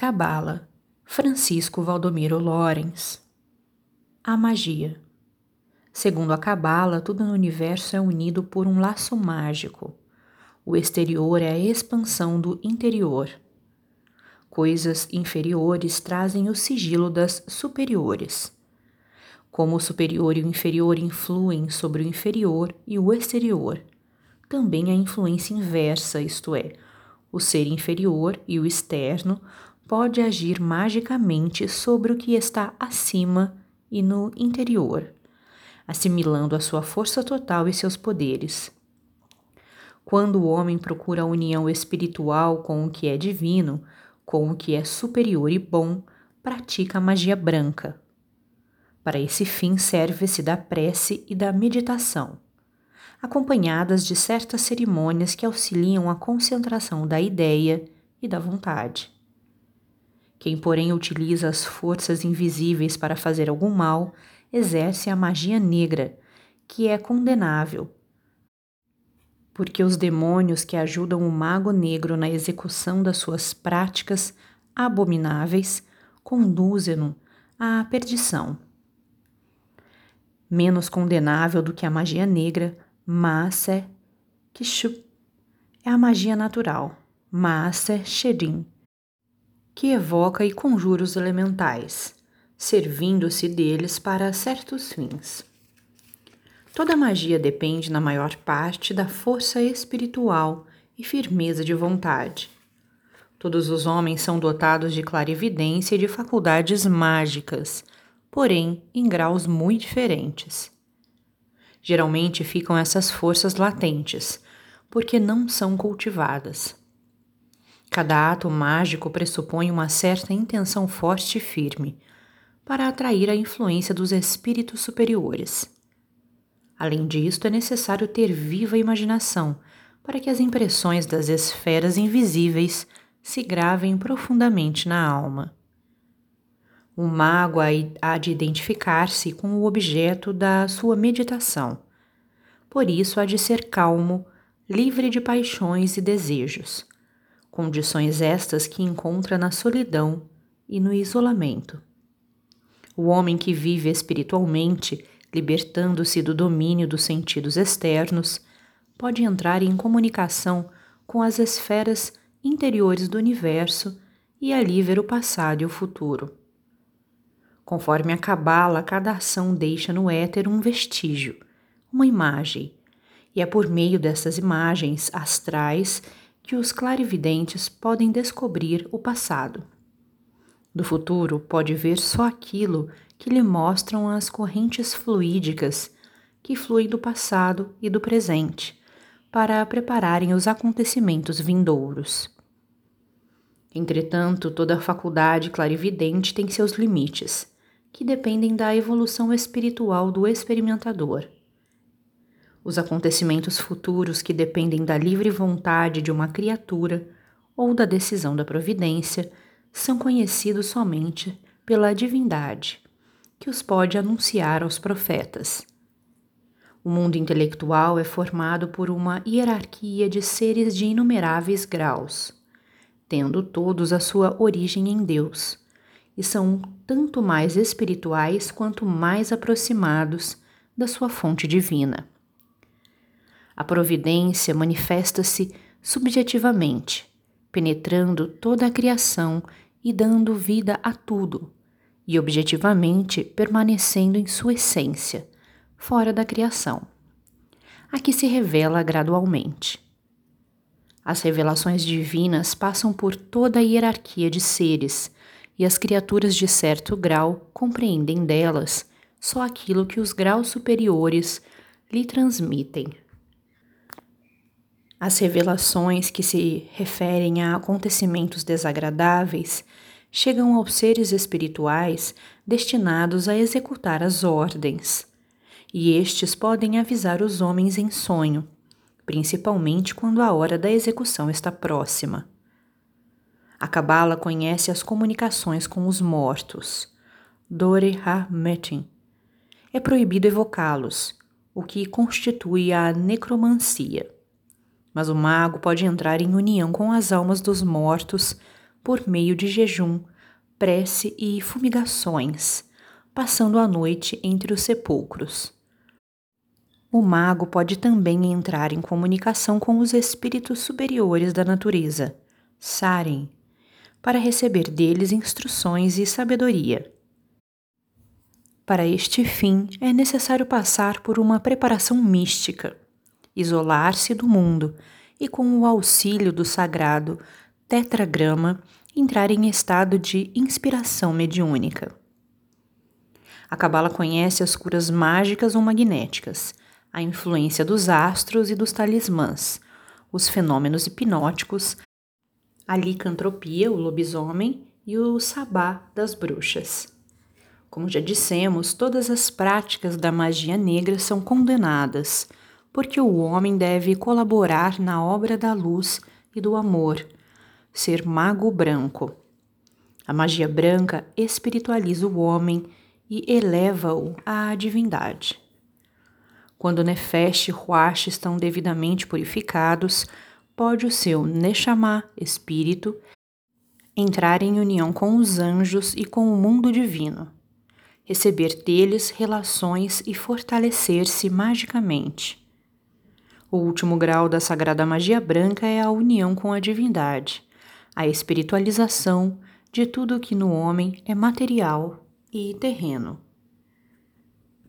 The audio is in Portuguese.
Cabala, Francisco Valdomiro Lorenz. A magia. Segundo a Cabala, tudo no universo é unido por um laço mágico. O exterior é a expansão do interior. Coisas inferiores trazem o sigilo das superiores. Como o superior e o inferior influem sobre o inferior e o exterior, também a influência inversa, isto é, o ser inferior e o externo pode agir magicamente sobre o que está acima e no interior, assimilando a sua força total e seus poderes. Quando o homem procura a união espiritual com o que é divino, com o que é superior e bom, pratica a magia branca. Para esse fim, serve-se da prece e da meditação, acompanhadas de certas cerimônias que auxiliam a concentração da ideia e da vontade. Quem, porém, utiliza as forças invisíveis para fazer algum mal, exerce a magia negra, que é condenável. Porque os demônios que ajudam o mago negro na execução das suas práticas abomináveis conduzem-no à perdição. Menos condenável do que a magia negra, mas é Kishu é a magia natural, mas é Sherin que evoca e conjura os elementais, servindo-se deles para certos fins. Toda magia depende, na maior parte, da força espiritual e firmeza de vontade. Todos os homens são dotados de clarividência e de faculdades mágicas, porém em graus muito diferentes. Geralmente ficam essas forças latentes, porque não são cultivadas. Cada ato mágico pressupõe uma certa intenção forte e firme para atrair a influência dos espíritos superiores. Além disto, é necessário ter viva imaginação para que as impressões das esferas invisíveis se gravem profundamente na alma. O mago há de identificar-se com o objeto da sua meditação. Por isso, há de ser calmo, livre de paixões e desejos condições estas que encontra na solidão e no isolamento. O homem que vive espiritualmente, libertando-se do domínio dos sentidos externos, pode entrar em comunicação com as esferas interiores do universo e ali ver o passado e o futuro. Conforme a cabala, cada ação deixa no éter um vestígio, uma imagem, e é por meio dessas imagens astrais que os clarividentes podem descobrir o passado. Do futuro, pode ver só aquilo que lhe mostram as correntes fluídicas que fluem do passado e do presente, para prepararem os acontecimentos vindouros. Entretanto, toda faculdade clarividente tem seus limites, que dependem da evolução espiritual do experimentador. Os acontecimentos futuros que dependem da livre vontade de uma criatura ou da decisão da providência são conhecidos somente pela divindade, que os pode anunciar aos profetas. O mundo intelectual é formado por uma hierarquia de seres de inumeráveis graus, tendo todos a sua origem em Deus, e são tanto mais espirituais quanto mais aproximados da sua fonte divina. A providência manifesta-se subjetivamente, penetrando toda a criação e dando vida a tudo, e objetivamente permanecendo em sua essência, fora da criação. Aqui se revela gradualmente. As revelações divinas passam por toda a hierarquia de seres, e as criaturas de certo grau compreendem delas só aquilo que os graus superiores lhe transmitem. As revelações que se referem a acontecimentos desagradáveis chegam aos seres espirituais destinados a executar as ordens, e estes podem avisar os homens em sonho, principalmente quando a hora da execução está próxima. A Cabala conhece as comunicações com os mortos. Dore Ha-Metin. É proibido evocá-los, o que constitui a necromancia mas o mago pode entrar em união com as almas dos mortos por meio de jejum, prece e fumigações, passando a noite entre os sepulcros. O mago pode também entrar em comunicação com os espíritos superiores da natureza, Saren, para receber deles instruções e sabedoria. Para este fim, é necessário passar por uma preparação mística, isolar-se do mundo e, com o auxílio do sagrado tetragrama, entrar em estado de inspiração mediúnica. A Cabala conhece as curas mágicas ou magnéticas, a influência dos astros e dos talismãs, os fenômenos hipnóticos, a licantropia, o lobisomem, e o sabá das bruxas. Como já dissemos, todas as práticas da magia negra são condenadas, porque o homem deve colaborar na obra da luz e do amor, ser mago branco. A magia branca espiritualiza o homem e eleva-o à divindade. Quando Nefesh e Huash estão devidamente purificados, pode o seu Neshama, espírito, entrar em união com os anjos e com o mundo divino, receber deles relações e fortalecer-se magicamente. O último grau da sagrada magia branca é a união com a divindade, a espiritualização de tudo que no homem é material e terreno.